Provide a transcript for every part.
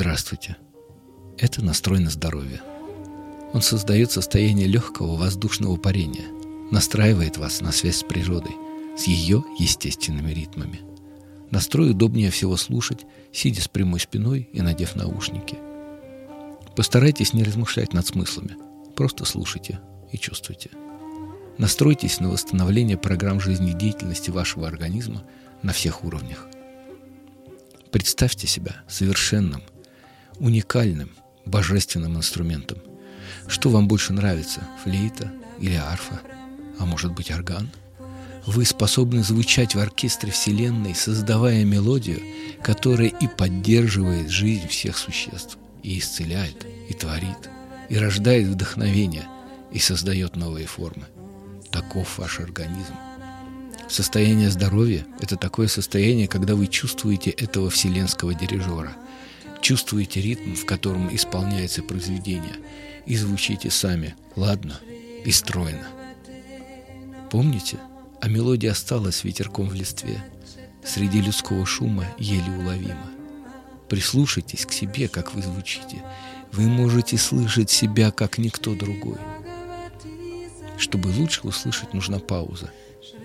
Здравствуйте. Это настрой на здоровье. Он создает состояние легкого воздушного парения, настраивает вас на связь с природой, с ее естественными ритмами. Настрой удобнее всего слушать, сидя с прямой спиной и надев наушники. Постарайтесь не размышлять над смыслами, просто слушайте и чувствуйте. Настройтесь на восстановление программ жизнедеятельности вашего организма на всех уровнях. Представьте себя совершенным, уникальным, божественным инструментом. Что вам больше нравится, флейта или арфа, а может быть орган? Вы способны звучать в оркестре Вселенной, создавая мелодию, которая и поддерживает жизнь всех существ, и исцеляет, и творит, и рождает вдохновение, и создает новые формы. Таков ваш организм. Состояние здоровья – это такое состояние, когда вы чувствуете этого вселенского дирижера, чувствуете ритм, в котором исполняется произведение, и звучите сами, ладно и стройно. Помните, а мелодия осталась ветерком в листве, среди людского шума еле уловима. Прислушайтесь к себе, как вы звучите. Вы можете слышать себя, как никто другой. Чтобы лучше услышать, нужна пауза –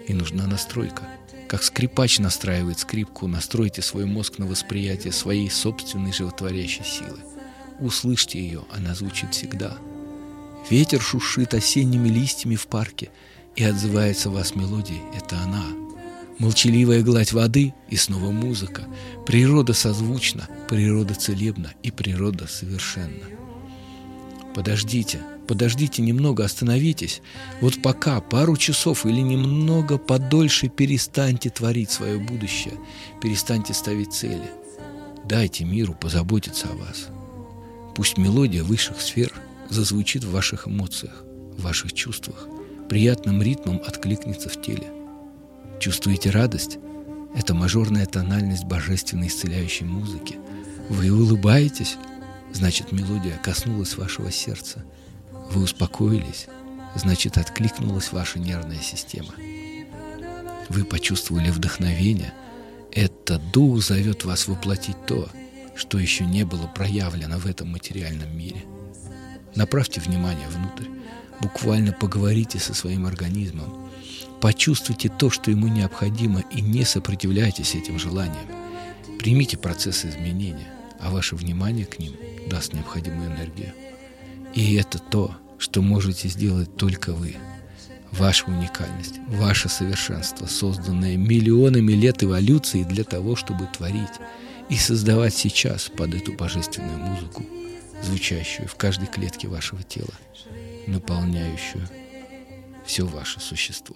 и нужна настройка. Как скрипач настраивает скрипку, настройте свой мозг на восприятие своей собственной животворящей силы. Услышьте ее, она звучит всегда. Ветер шушит осенними листьями в парке, и отзывается вас мелодией – это она. Молчаливая гладь воды и снова музыка. Природа созвучна, природа целебна и природа совершенна. Подождите – Подождите немного, остановитесь. Вот пока, пару часов или немного подольше перестаньте творить свое будущее, перестаньте ставить цели. Дайте миру позаботиться о вас. Пусть мелодия высших сфер зазвучит в ваших эмоциях, в ваших чувствах, приятным ритмом откликнется в теле. Чувствуете радость? Это мажорная тональность божественной исцеляющей музыки. Вы улыбаетесь? Значит, мелодия коснулась вашего сердца – вы успокоились, значит, откликнулась ваша нервная система. Вы почувствовали вдохновение. Этот дух зовет вас воплотить то, что еще не было проявлено в этом материальном мире. Направьте внимание внутрь. Буквально поговорите со своим организмом. Почувствуйте то, что ему необходимо, и не сопротивляйтесь этим желаниям. Примите процесс изменения, а ваше внимание к ним даст необходимую энергию. И это то, что можете сделать только вы. Ваша уникальность, ваше совершенство, созданное миллионами лет эволюции для того, чтобы творить и создавать сейчас под эту божественную музыку, звучащую в каждой клетке вашего тела, наполняющую все ваше существо.